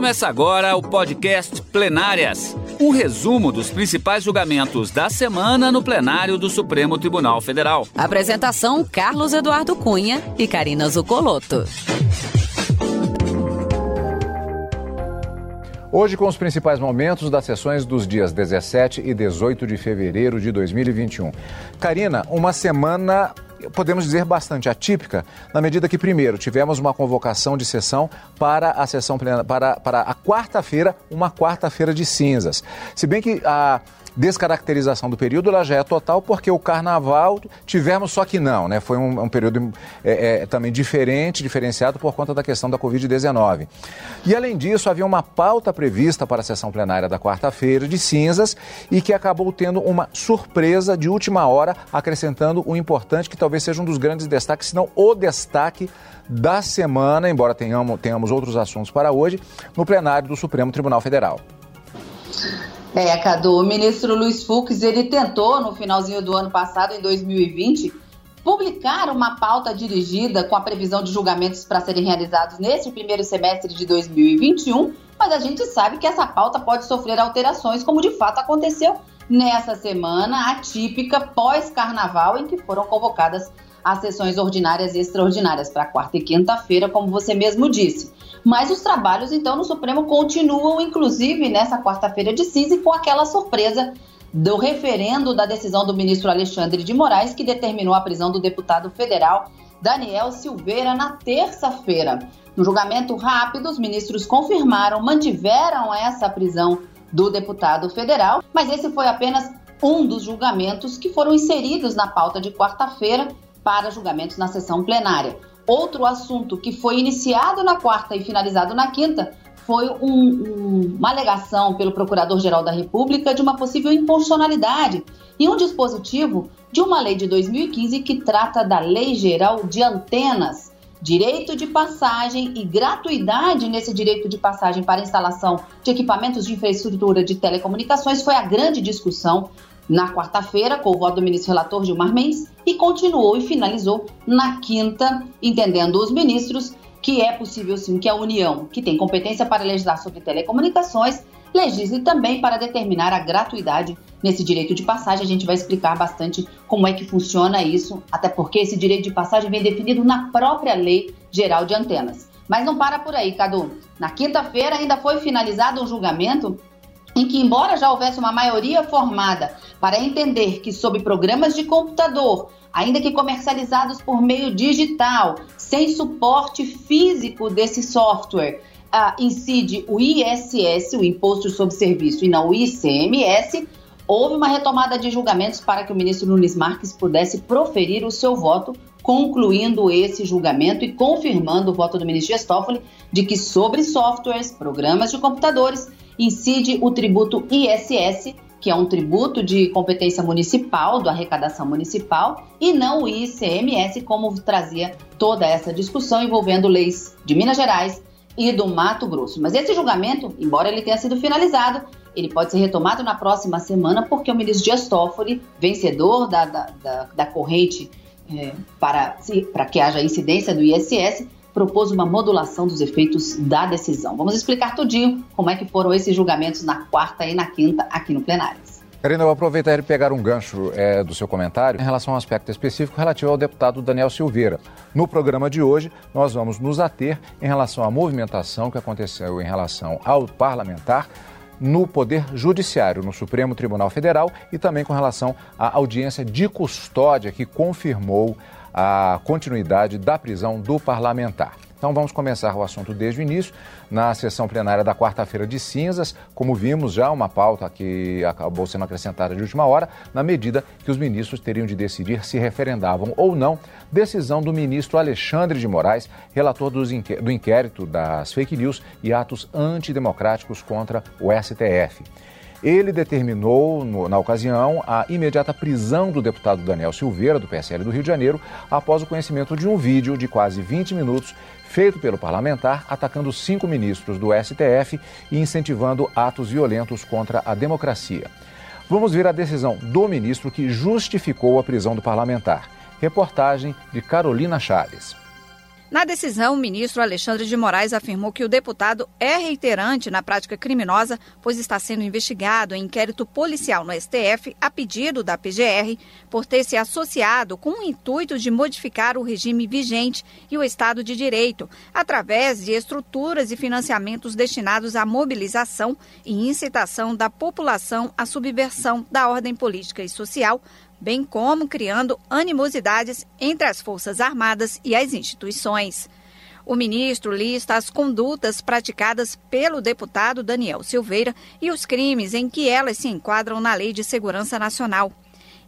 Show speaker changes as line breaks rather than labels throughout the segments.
Começa agora o podcast Plenárias um resumo dos principais julgamentos da semana no plenário do Supremo Tribunal Federal.
Apresentação: Carlos Eduardo Cunha e Karina Zucolotto.
Hoje, com os principais momentos das sessões dos dias 17 e 18 de fevereiro de 2021. Karina, uma semana podemos dizer, bastante atípica, na medida que, primeiro, tivemos uma convocação de sessão para a sessão plena, para, para a quarta-feira, uma quarta-feira de cinzas. Se bem que a descaracterização do período ela já é total porque o carnaval tivemos só que não, né? Foi um, um período é, é, também diferente, diferenciado por conta da questão da Covid-19. E além disso, havia uma pauta prevista para a sessão plenária da quarta-feira de cinzas e que acabou tendo uma surpresa de última hora, acrescentando um importante que talvez seja um dos grandes destaques, se não o destaque da semana, embora tenhamos, tenhamos outros assuntos para hoje, no plenário do Supremo Tribunal Federal.
É, Cadu, o ministro Luiz Fux, ele tentou no finalzinho do ano passado, em 2020, publicar uma pauta dirigida com a previsão de julgamentos para serem realizados neste primeiro semestre de 2021, mas a gente sabe que essa pauta pode sofrer alterações, como de fato aconteceu nessa semana atípica pós-carnaval, em que foram convocadas as sessões ordinárias e extraordinárias para quarta e quinta-feira, como você mesmo disse. Mas os trabalhos, então, no Supremo continuam, inclusive nessa quarta-feira de cinza, com aquela surpresa do referendo da decisão do ministro Alexandre de Moraes, que determinou a prisão do deputado federal Daniel Silveira na terça-feira. No julgamento rápido, os ministros confirmaram, mantiveram essa prisão do deputado federal, mas esse foi apenas um dos julgamentos que foram inseridos na pauta de quarta-feira para julgamentos na sessão plenária. Outro assunto que foi iniciado na quarta e finalizado na quinta foi um, um, uma alegação pelo Procurador-Geral da República de uma possível inconstitucionalidade e um dispositivo de uma lei de 2015 que trata da Lei Geral de Antenas. Direito de passagem e gratuidade nesse direito de passagem para instalação de equipamentos de infraestrutura de telecomunicações foi a grande discussão na quarta-feira, com o voto do ministro relator Gilmar Mendes, e continuou e finalizou na quinta, entendendo os ministros que é possível sim que a União, que tem competência para legislar sobre telecomunicações, legisle também para determinar a gratuidade nesse direito de passagem. A gente vai explicar bastante como é que funciona isso, até porque esse direito de passagem vem definido na própria Lei Geral de Antenas. Mas não para por aí, Cadu. Na quinta-feira ainda foi finalizado um julgamento em que, embora já houvesse uma maioria formada para entender que, sob programas de computador, ainda que comercializados por meio digital, sem suporte físico desse software, uh, incide o ISS, o Imposto sobre Serviço, e não o ICMS, houve uma retomada de julgamentos para que o ministro Nunes Marques pudesse proferir o seu voto, concluindo esse julgamento e confirmando o voto do ministro Gestófoli de que sobre softwares, programas de computadores, incide o tributo ISS, que é um tributo de competência municipal, da arrecadação municipal, e não o ICMS, como trazia toda essa discussão envolvendo leis de Minas Gerais e do Mato Grosso. Mas esse julgamento, embora ele tenha sido finalizado, ele pode ser retomado na próxima semana, porque o ministro Dias Toffoli, vencedor da, da, da, da corrente é, para, para que haja incidência do ISS, propôs uma modulação dos efeitos da decisão. Vamos explicar tudinho como é que foram esses julgamentos na quarta e na quinta aqui no plenário.
Karina, eu vou aproveitar e pegar um gancho é, do seu comentário em relação a um aspecto específico relativo ao deputado Daniel Silveira. No programa de hoje, nós vamos nos ater em relação à movimentação que aconteceu em relação ao parlamentar no Poder Judiciário, no Supremo Tribunal Federal e também com relação à audiência de custódia que confirmou a continuidade da prisão do parlamentar. Então vamos começar o assunto desde o início. Na sessão plenária da quarta-feira de cinzas, como vimos já, uma pauta que acabou sendo acrescentada de última hora, na medida que os ministros teriam de decidir se referendavam ou não decisão do ministro Alexandre de Moraes, relator do inquérito das fake news e atos antidemocráticos contra o STF. Ele determinou, no, na ocasião, a imediata prisão do deputado Daniel Silveira, do PSL do Rio de Janeiro, após o conhecimento de um vídeo de quase 20 minutos feito pelo parlamentar atacando cinco ministros do STF e incentivando atos violentos contra a democracia. Vamos ver a decisão do ministro que justificou a prisão do parlamentar. Reportagem de Carolina Chaves.
Na decisão, o ministro Alexandre de Moraes afirmou que o deputado é reiterante na prática criminosa, pois está sendo investigado em inquérito policial no STF a pedido da PGR por ter se associado com o intuito de modificar o regime vigente e o Estado de Direito, através de estruturas e financiamentos destinados à mobilização e incitação da população à subversão da ordem política e social, bem como criando animosidades entre as Forças Armadas e as instituições. O ministro lista as condutas praticadas pelo deputado Daniel Silveira e os crimes em que elas se enquadram na Lei de Segurança Nacional.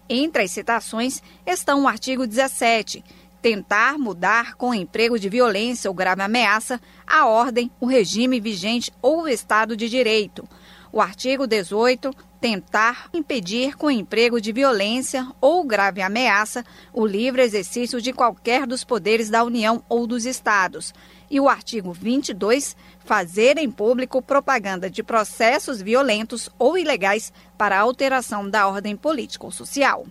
Entre as citações estão o artigo 17, tentar mudar com emprego de violência ou grave ameaça a ordem, o regime vigente ou o Estado de Direito. O artigo 18, tentar impedir com emprego de violência ou grave ameaça o livre exercício de qualquer dos poderes da União ou dos Estados. E o artigo 22, fazer em público propaganda de processos violentos ou ilegais para alteração da ordem política ou social.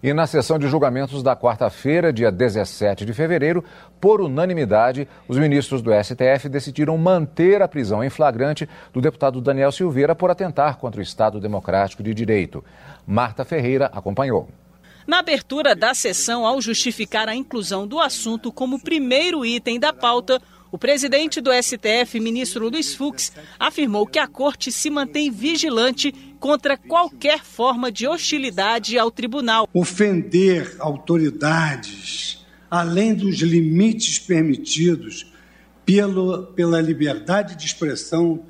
E na sessão de julgamentos da quarta-feira, dia 17 de fevereiro, por unanimidade, os ministros do STF decidiram manter a prisão em flagrante do deputado Daniel Silveira por atentar contra o Estado Democrático de Direito. Marta Ferreira acompanhou.
Na abertura da sessão, ao justificar a inclusão do assunto como primeiro item da pauta, o presidente do STF, ministro Luiz Fux, afirmou que a corte se mantém vigilante contra qualquer forma de hostilidade ao tribunal.
Ofender autoridades além dos limites permitidos pelo, pela liberdade de expressão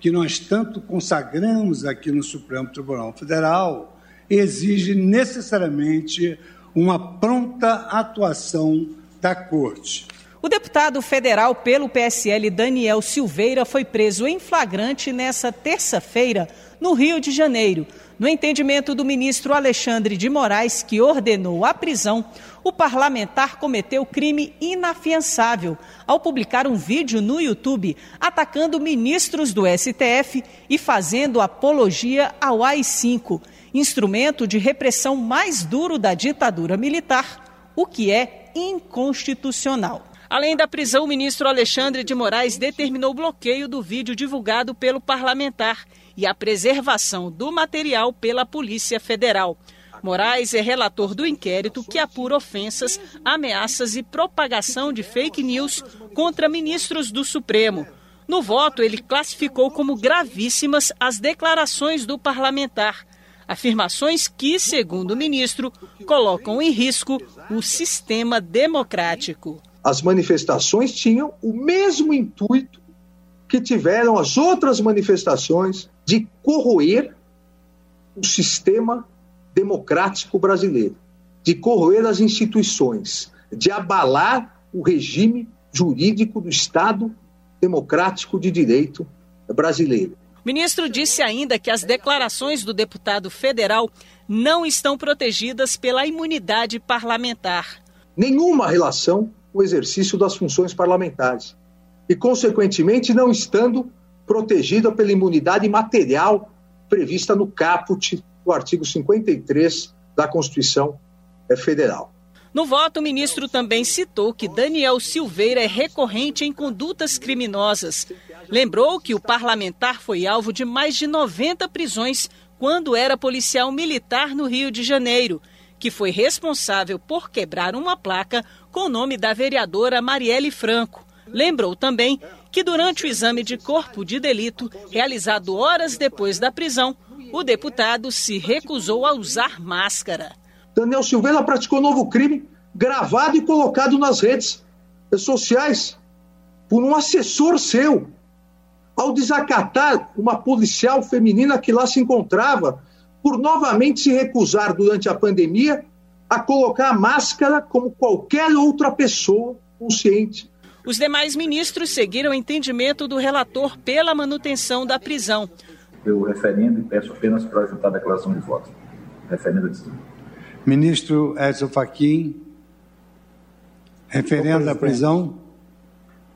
que nós tanto consagramos aqui no Supremo Tribunal Federal exige necessariamente uma pronta atuação da Corte.
O deputado federal pelo PSL Daniel Silveira foi preso em flagrante nessa terça-feira no Rio de Janeiro. No entendimento do ministro Alexandre de Moraes, que ordenou a prisão, o parlamentar cometeu crime inafiançável ao publicar um vídeo no YouTube atacando ministros do STF e fazendo apologia ao AI-5, instrumento de repressão mais duro da ditadura militar, o que é inconstitucional. Além da prisão, o ministro Alexandre de Moraes determinou o bloqueio do vídeo divulgado pelo parlamentar e a preservação do material pela Polícia Federal. Moraes é relator do inquérito que apura ofensas, ameaças e propagação de fake news contra ministros do Supremo. No voto, ele classificou como gravíssimas as declarações do parlamentar. Afirmações que, segundo o ministro, colocam em risco o sistema democrático
as manifestações tinham o mesmo intuito que tiveram as outras manifestações de corroer o sistema democrático brasileiro, de corroer as instituições, de abalar o regime jurídico do Estado democrático de direito brasileiro.
O ministro disse ainda que as declarações do deputado federal não estão protegidas pela imunidade parlamentar.
Nenhuma relação o exercício das funções parlamentares e, consequentemente, não estando protegida pela imunidade material prevista no caput do artigo 53 da Constituição Federal.
No voto, o ministro também citou que Daniel Silveira é recorrente em condutas criminosas. Lembrou que o parlamentar foi alvo de mais de 90 prisões quando era policial militar no Rio de Janeiro que foi responsável por quebrar uma placa com o nome da vereadora Marielle Franco. Lembrou também que durante o exame de corpo de delito, realizado horas depois da prisão, o deputado se recusou a usar máscara.
Daniel Silveira praticou novo crime gravado e colocado nas redes sociais por um assessor seu. Ao desacatar uma policial feminina que lá se encontrava por novamente se recusar durante a pandemia a colocar a máscara como qualquer outra pessoa consciente.
Os demais ministros seguiram o entendimento do relator pela manutenção da prisão.
Eu referendo e peço apenas para juntar a declaração de voto. Referendo a decisão.
Ministro Edson Fachin, referendo a prisão.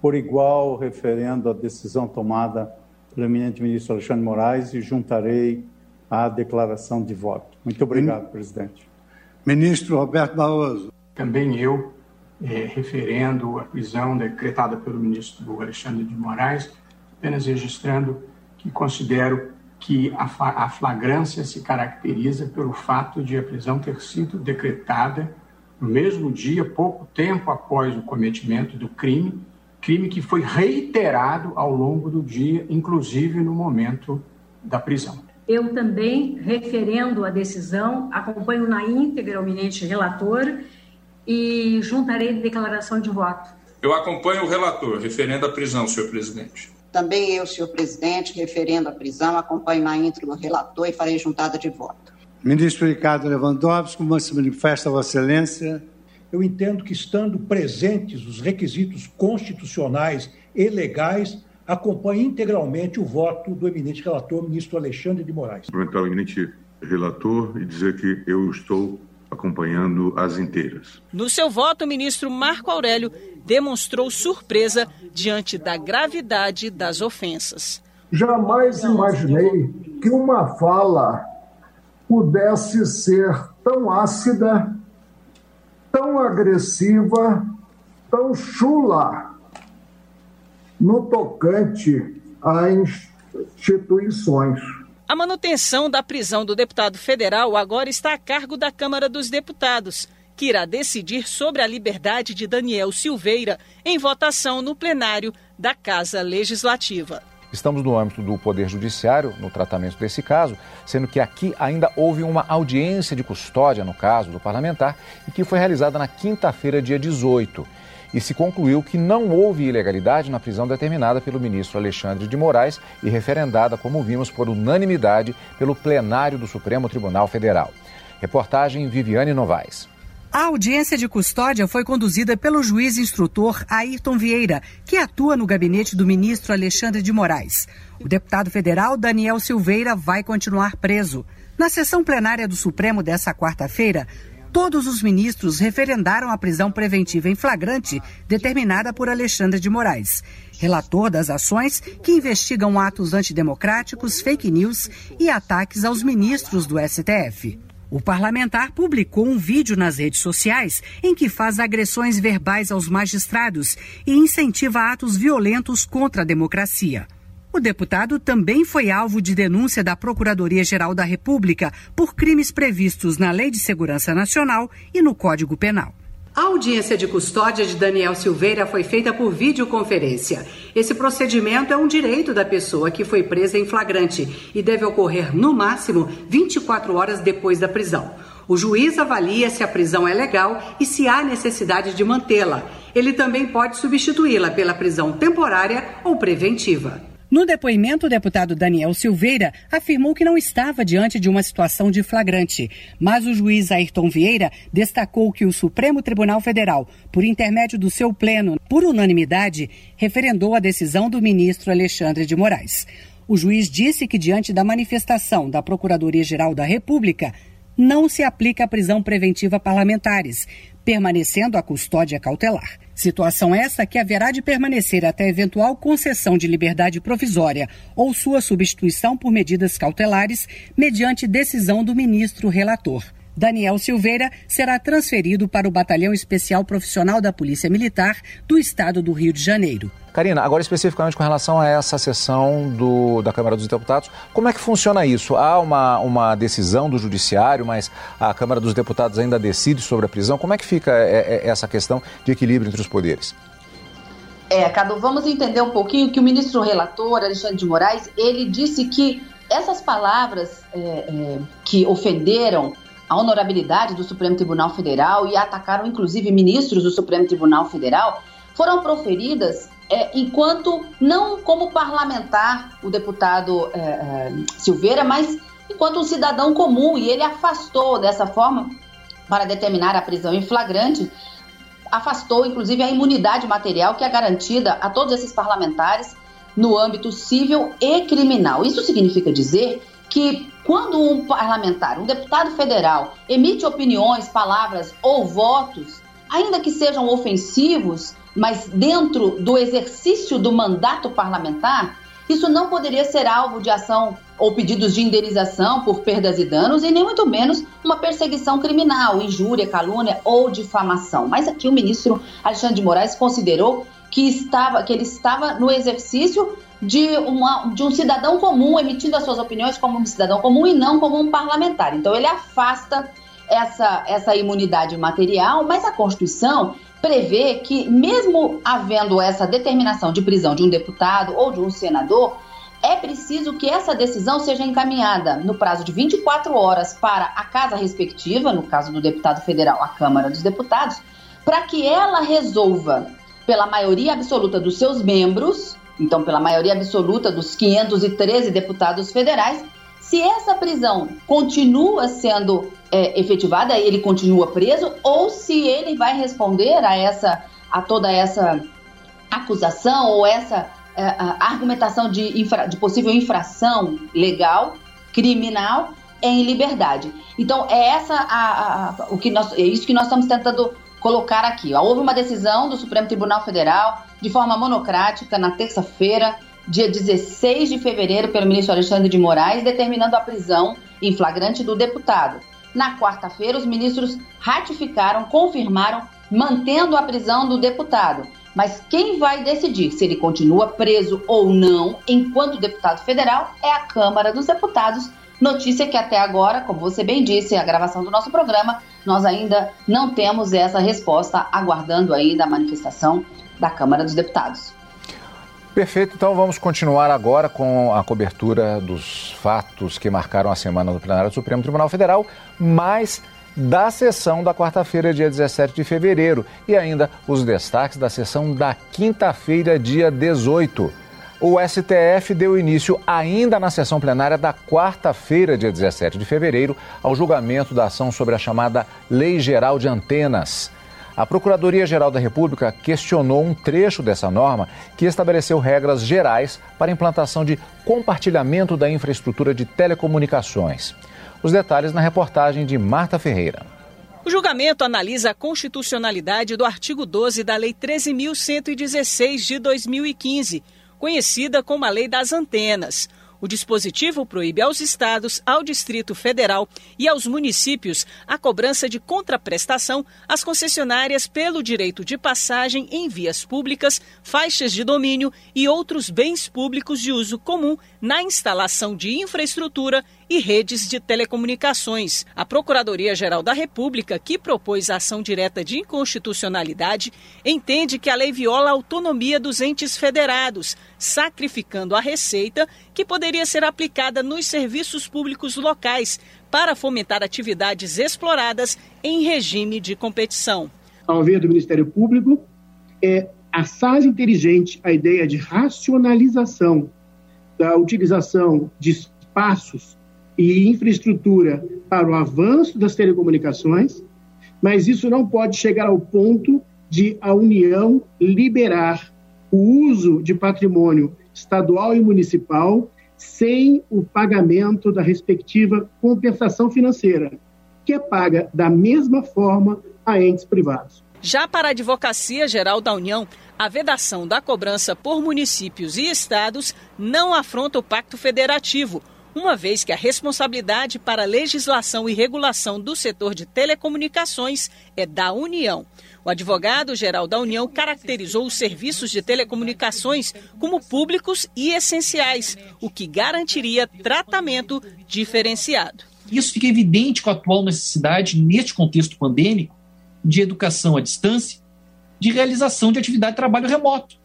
Por igual, referendo a decisão tomada pelo eminente ministro Alexandre Moraes e juntarei a declaração de voto. Muito obrigado, presidente.
Ministro Roberto Barroso.
Também eu é, referendo a prisão decretada pelo ministro Alexandre de Moraes, apenas registrando que considero que a flagrância se caracteriza pelo fato de a prisão ter sido decretada no mesmo dia, pouco tempo após o cometimento do crime, crime que foi reiterado ao longo do dia, inclusive no momento da prisão.
Eu também, referendo a decisão, acompanho na íntegra o eminente relator e juntarei declaração de voto.
Eu acompanho o relator, referendo a prisão, senhor presidente.
Também eu, senhor presidente, referendo a prisão, acompanho na íntegra o relator e farei juntada de voto.
Ministro Ricardo Lewandowski, como se manifesta Vossa Excelência?
Eu entendo que, estando presentes os requisitos constitucionais e legais, acompanho integralmente o voto do eminente relator, ministro Alexandre de Moraes.
Cumprimentar o eminente relator e dizer que eu estou acompanhando as inteiras.
No seu voto, o ministro Marco Aurélio demonstrou surpresa diante da gravidade das ofensas.
Jamais imaginei que uma fala pudesse ser tão ácida, tão agressiva, tão chula no tocante a instituições.
A manutenção da prisão do deputado federal agora está a cargo da Câmara dos Deputados que irá decidir sobre a liberdade de Daniel Silveira em votação no plenário da Casa Legislativa.
Estamos no âmbito do Poder Judiciário no tratamento desse caso, sendo que aqui ainda houve uma audiência de custódia no caso do parlamentar e que foi realizada na quinta-feira, dia 18. E se concluiu que não houve ilegalidade na prisão determinada pelo ministro Alexandre de Moraes e referendada, como vimos, por unanimidade pelo plenário do Supremo Tribunal Federal. Reportagem Viviane Novaes.
A audiência de custódia foi conduzida pelo juiz instrutor Ayrton Vieira, que atua no gabinete do ministro Alexandre de Moraes. O deputado federal Daniel Silveira vai continuar preso. Na sessão plenária do Supremo dessa quarta-feira, todos os ministros referendaram a prisão preventiva em flagrante determinada por Alexandre de Moraes, relator das ações que investigam atos antidemocráticos, fake news e ataques aos ministros do STF. O parlamentar publicou um vídeo nas redes sociais em que faz agressões verbais aos magistrados e incentiva atos violentos contra a democracia. O deputado também foi alvo de denúncia da Procuradoria-Geral da República por crimes previstos na Lei de Segurança Nacional e no Código Penal. A audiência de custódia de Daniel Silveira foi feita por videoconferência. Esse procedimento é um direito da pessoa que foi presa em flagrante e deve ocorrer no máximo 24 horas depois da prisão. O juiz avalia se a prisão é legal e se há necessidade de mantê-la. Ele também pode substituí-la pela prisão temporária ou preventiva. No depoimento, o deputado Daniel Silveira afirmou que não estava diante de uma situação de flagrante, mas o juiz Ayrton Vieira destacou que o Supremo Tribunal Federal, por intermédio do seu pleno, por unanimidade, referendou a decisão do ministro Alexandre de Moraes. O juiz disse que, diante da manifestação da Procuradoria-Geral da República, não se aplica a prisão preventiva parlamentares, permanecendo a custódia cautelar. Situação essa que haverá de permanecer até eventual concessão de liberdade provisória ou sua substituição por medidas cautelares, mediante decisão do ministro relator. Daniel Silveira será transferido para o Batalhão Especial Profissional da Polícia Militar do Estado do Rio de Janeiro.
Karina, agora especificamente com relação a essa sessão do, da Câmara dos Deputados, como é que funciona isso? Há uma, uma decisão do Judiciário, mas a Câmara dos Deputados ainda decide sobre a prisão? Como é que fica é, é, essa questão de equilíbrio entre os poderes?
É, Cadu, vamos entender um pouquinho que o ministro relator, Alexandre de Moraes, ele disse que essas palavras é, é que ofenderam a honorabilidade do Supremo Tribunal Federal e atacaram inclusive ministros do Supremo Tribunal Federal, foram proferidas é, enquanto não como parlamentar, o deputado é, é, Silveira, mas enquanto um cidadão comum, e ele afastou dessa forma, para determinar a prisão em flagrante, afastou inclusive a imunidade material que é garantida a todos esses parlamentares no âmbito civil e criminal. Isso significa dizer que quando um parlamentar, um deputado federal, emite opiniões, palavras ou votos, ainda que sejam ofensivos, mas dentro do exercício do mandato parlamentar, isso não poderia ser alvo de ação ou pedidos de indenização por perdas e danos, e nem muito menos uma perseguição criminal, injúria, calúnia ou difamação. Mas aqui o ministro Alexandre de Moraes considerou que, estava, que ele estava no exercício de, uma, de um cidadão comum, emitindo as suas opiniões como um cidadão comum e não como um parlamentar. Então ele afasta essa, essa imunidade material, mas a Constituição prevê que, mesmo havendo essa determinação de prisão de um deputado ou de um senador, é preciso que essa decisão seja encaminhada no prazo de 24 horas para a casa respectiva, no caso do deputado federal, a Câmara dos Deputados, para que ela resolva, pela maioria absoluta dos seus membros, então pela maioria absoluta dos 513 deputados federais, se essa prisão continua sendo é, efetivada, ele continua preso, ou se ele vai responder a essa, a toda essa acusação ou essa é, argumentação de, infra, de possível infração legal, criminal, em liberdade. Então, é essa a, a, o que nós, é isso que nós estamos tentando colocar aqui. Houve uma decisão do Supremo Tribunal Federal de forma monocrática na terça-feira, dia 16 de fevereiro, pelo ministro Alexandre de Moraes, determinando a prisão em flagrante do deputado. Na quarta-feira, os ministros ratificaram, confirmaram, mantendo a prisão do deputado. Mas quem vai decidir se ele continua preso ou não, enquanto deputado federal, é a Câmara dos Deputados. Notícia que até agora, como você bem disse, a gravação do nosso programa, nós ainda não temos essa resposta, aguardando ainda a manifestação da Câmara dos Deputados.
Perfeito, então vamos continuar agora com a cobertura dos fatos que marcaram a semana do plenário do Supremo Tribunal Federal, mas da sessão da quarta-feira, dia 17 de fevereiro, e ainda os destaques da sessão da quinta-feira, dia 18. O STF deu início, ainda na sessão plenária da quarta-feira, dia 17 de fevereiro, ao julgamento da ação sobre a chamada Lei Geral de Antenas. A Procuradoria-Geral da República questionou um trecho dessa norma que estabeleceu regras gerais para implantação de compartilhamento da infraestrutura de telecomunicações. Os detalhes na reportagem de Marta Ferreira.
O julgamento analisa a constitucionalidade do artigo 12 da Lei 13.116 de 2015, conhecida como a Lei das Antenas. O dispositivo proíbe aos estados, ao Distrito Federal e aos municípios a cobrança de contraprestação às concessionárias pelo direito de passagem em vias públicas, faixas de domínio e outros bens públicos de uso comum na instalação de infraestrutura e redes de telecomunicações. A Procuradoria-Geral da República, que propôs a ação direta de inconstitucionalidade, entende que a lei viola a autonomia dos entes federados, sacrificando a receita que poderia ser aplicada nos serviços públicos locais para fomentar atividades exploradas em regime de competição.
Ao ver do Ministério Público, é assaz inteligente a ideia de racionalização da utilização de espaços e infraestrutura para o avanço das telecomunicações, mas isso não pode chegar ao ponto de a União liberar o uso de patrimônio estadual e municipal sem o pagamento da respectiva compensação financeira, que é paga da mesma forma a entes privados.
Já para a Advocacia Geral da União, a vedação da cobrança por municípios e estados não afronta o Pacto Federativo, uma vez que a responsabilidade para a legislação e regulação do setor de telecomunicações é da União. O advogado-geral da União caracterizou os serviços de telecomunicações como públicos e essenciais, o que garantiria tratamento diferenciado.
Isso fica evidente com a atual necessidade, neste contexto pandêmico, de educação à distância, de realização de atividade de trabalho remoto.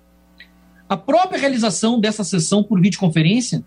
A própria realização dessa sessão por videoconferência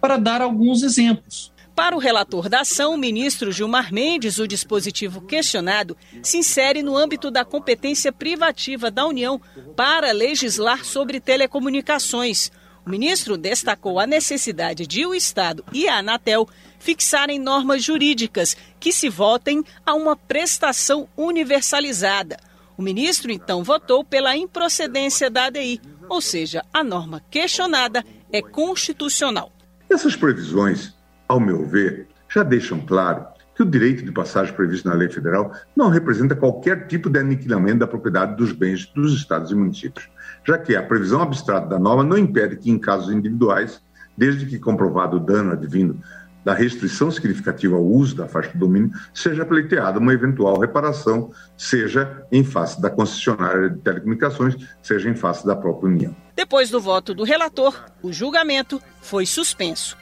para dar alguns exemplos.
Para o relator da ação, o ministro Gilmar Mendes, o dispositivo questionado se insere no âmbito da competência privativa da União para legislar sobre telecomunicações. O ministro destacou a necessidade de o Estado e a Anatel fixarem normas jurídicas que se votem a uma prestação universalizada. O ministro então votou pela improcedência da ADI, ou seja, a norma questionada é constitucional.
Essas previsões, ao meu ver, já deixam claro que o direito de passagem previsto na lei federal não representa qualquer tipo de aniquilamento da propriedade dos bens dos estados e municípios, já que a previsão abstrata da norma não impede que, em casos individuais, desde que comprovado o dano advindo da restrição significativa ao uso da faixa de domínio, seja pleiteada uma eventual reparação, seja em face da concessionária de telecomunicações, seja em face da própria União.
Depois do voto do relator, o julgamento foi suspenso.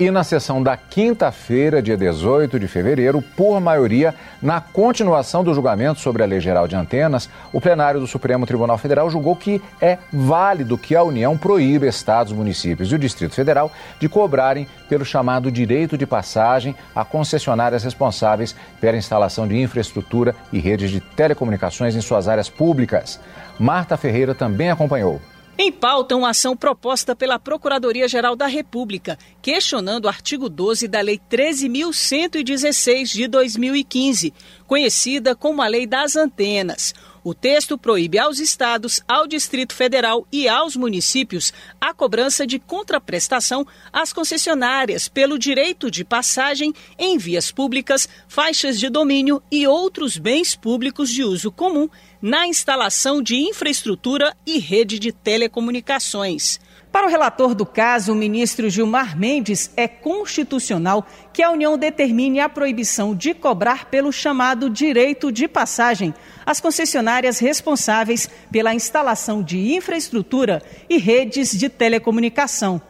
E na sessão da quinta-feira, dia 18 de fevereiro, por maioria, na continuação do julgamento sobre a Lei Geral de Antenas, o plenário do Supremo Tribunal Federal julgou que é válido que a União proíba estados, municípios e o Distrito Federal de cobrarem pelo chamado direito de passagem a concessionárias responsáveis pela instalação de infraestrutura e redes de telecomunicações em suas áreas públicas. Marta Ferreira também acompanhou.
Em pauta, uma ação proposta pela Procuradoria-Geral da República, questionando o artigo 12 da Lei 13.116 de 2015, conhecida como a Lei das Antenas. O texto proíbe aos estados, ao Distrito Federal e aos municípios a cobrança de contraprestação às concessionárias pelo direito de passagem em vias públicas, faixas de domínio e outros bens públicos de uso comum na instalação de infraestrutura e rede de telecomunicações. Para o relator do caso, o ministro Gilmar Mendes, é constitucional que a União determine a proibição de cobrar pelo chamado direito de passagem as concessionárias responsáveis pela instalação de infraestrutura e redes de telecomunicação.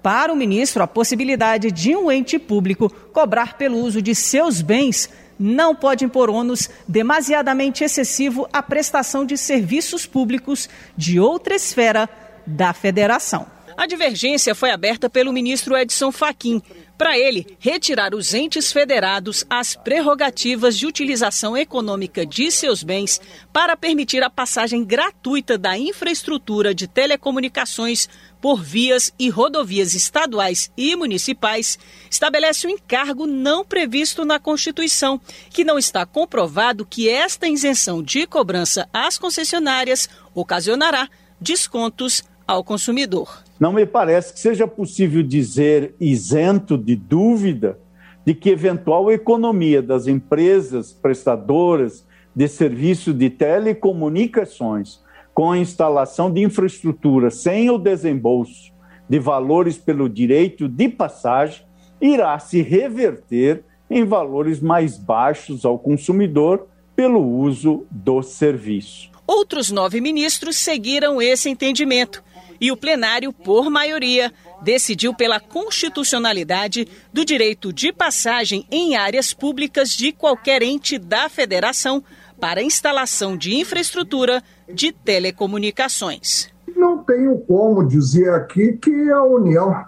Para o ministro, a possibilidade de um ente público cobrar pelo uso de seus bens não pode impor ônus demasiadamente excessivo à prestação de serviços públicos de outra esfera da federação. A divergência foi aberta pelo ministro Edson Fachin. Para ele, retirar os entes federados as prerrogativas de utilização econômica de seus bens para permitir a passagem gratuita da infraestrutura de telecomunicações por vias e rodovias estaduais e municipais estabelece um encargo não previsto na Constituição, que não está comprovado que esta isenção de cobrança às concessionárias ocasionará descontos ao consumidor.
Não me parece que seja possível dizer, isento de dúvida, de que eventual economia das empresas prestadoras de serviço de telecomunicações com a instalação de infraestrutura sem o desembolso de valores pelo direito de passagem irá se reverter em valores mais baixos ao consumidor pelo uso do serviço.
Outros nove ministros seguiram esse entendimento e o plenário, por maioria, decidiu pela constitucionalidade do direito de passagem em áreas públicas de qualquer ente da federação para instalação de infraestrutura de telecomunicações.
Não tenho como dizer aqui que a União,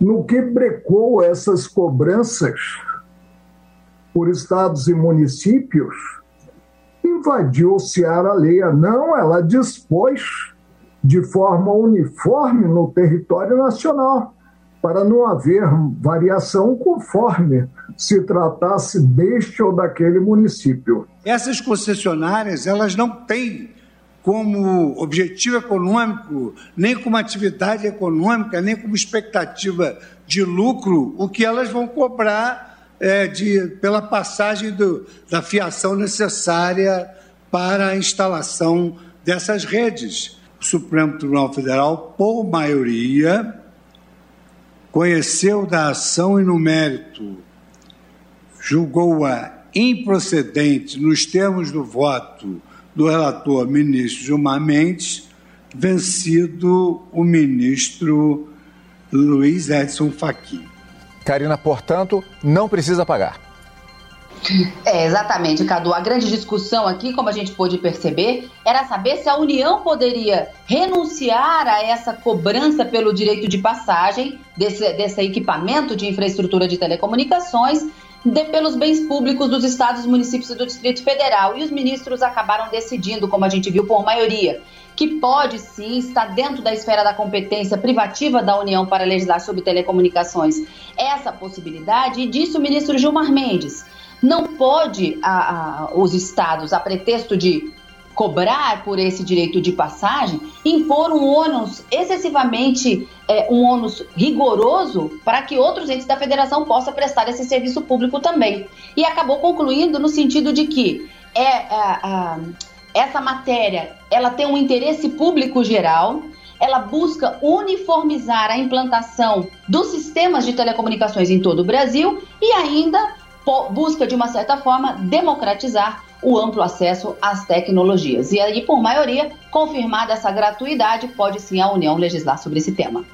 no que brecou essas cobranças por estados e municípios, invadiu o Ceará alheia. Não, ela dispôs de forma uniforme no território nacional, para não haver variação conforme se tratasse deste ou daquele município.
Essas concessionárias, elas não têm como objetivo econômico, nem como atividade econômica, nem como expectativa de lucro, o que elas vão cobrar é, de, pela passagem do, da fiação necessária para a instalação dessas redes. O Supremo Tribunal Federal, por maioria, conheceu da ação e no mérito, julgou-a improcedente nos termos do voto do relator ministro Gilmar Mendes, vencido o ministro Luiz Edson Fachin.
Karina, portanto, não precisa pagar.
É, exatamente, Cadu. A grande discussão aqui, como a gente pôde perceber, era saber se a União poderia renunciar a essa cobrança pelo direito de passagem desse, desse equipamento de infraestrutura de telecomunicações de, pelos bens públicos dos estados, municípios e do Distrito Federal. E os ministros acabaram decidindo, como a gente viu por maioria, que pode sim estar dentro da esfera da competência privativa da União para legislar sobre telecomunicações essa possibilidade, e disse o ministro Gilmar Mendes não pode a, a, os estados, a pretexto de cobrar por esse direito de passagem, impor um ônus excessivamente, é, um ônus rigoroso para que outros entes da federação possam prestar esse serviço público também. E acabou concluindo no sentido de que é, essa matéria ela tem um interesse público geral, ela busca uniformizar a implantação dos sistemas de telecomunicações em todo o Brasil e ainda busca, de uma certa forma, democratizar o amplo acesso às tecnologias. E aí, por maioria, confirmada essa gratuidade, pode sim a União legislar sobre esse tema.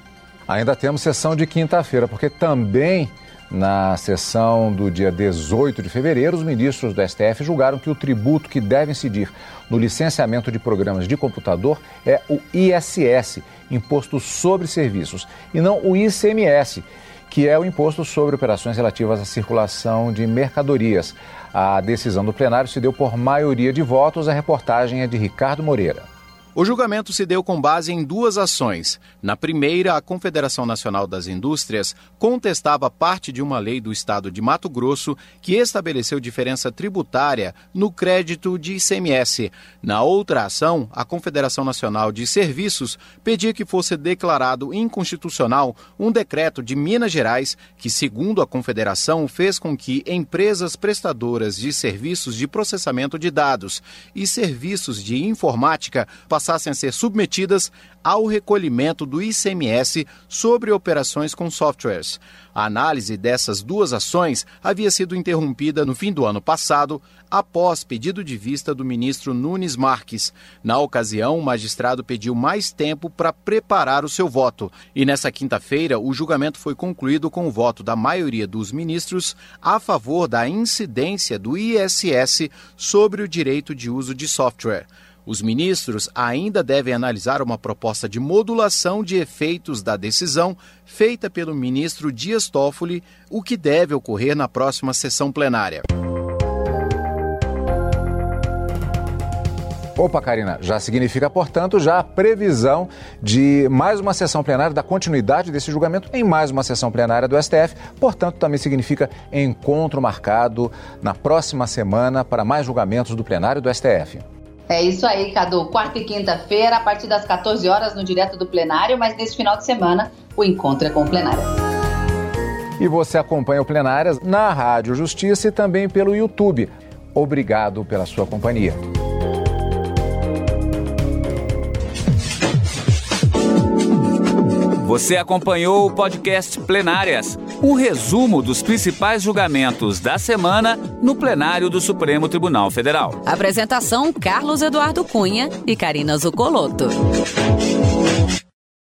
Ainda temos sessão de quinta-feira, porque também na sessão do dia 18 de fevereiro, os ministros do STF julgaram que o tributo que deve incidir no licenciamento de programas de computador é o ISS, Imposto sobre Serviços, e não o ICMS, que é o imposto sobre operações relativas à circulação de mercadorias. A decisão do plenário se deu por maioria de votos. A reportagem é de Ricardo Moreira.
O julgamento se deu com base em duas ações. Na primeira, a Confederação Nacional das Indústrias contestava parte de uma lei do estado de Mato Grosso que estabeleceu diferença tributária no crédito de ICMS. Na outra ação, a Confederação Nacional de Serviços pedia que fosse declarado inconstitucional um decreto de Minas Gerais que, segundo a Confederação, fez com que empresas prestadoras de serviços de processamento de dados e serviços de informática passassem passassem a ser submetidas ao recolhimento do ICMS sobre operações com softwares. A análise dessas duas ações havia sido interrompida no fim do ano passado, após pedido de vista do ministro Nunes Marques. Na ocasião, o magistrado pediu mais tempo para preparar o seu voto. E nessa quinta-feira, o julgamento foi concluído com o voto da maioria dos ministros a favor da incidência do ISS sobre o direito de uso de software. Os ministros ainda devem analisar uma proposta de modulação de efeitos da decisão feita pelo ministro Dias Toffoli, o que deve ocorrer na próxima sessão plenária.
Opa, Karina, já significa, portanto, já a previsão de mais uma sessão plenária, da continuidade desse julgamento em mais uma sessão plenária do STF. Portanto, também significa encontro marcado na próxima semana para mais julgamentos do plenário do STF.
É isso aí, Cadu. Quarta e quinta-feira, a partir das 14 horas, no direto do plenário, mas nesse final de semana, o encontro é com o plenário.
E você acompanha o Plenárias na Rádio Justiça e também pelo YouTube. Obrigado pela sua companhia.
Você acompanhou o podcast Plenárias um resumo dos principais julgamentos da semana no plenário do Supremo Tribunal Federal.
Apresentação: Carlos Eduardo Cunha e Karina Zucolotto.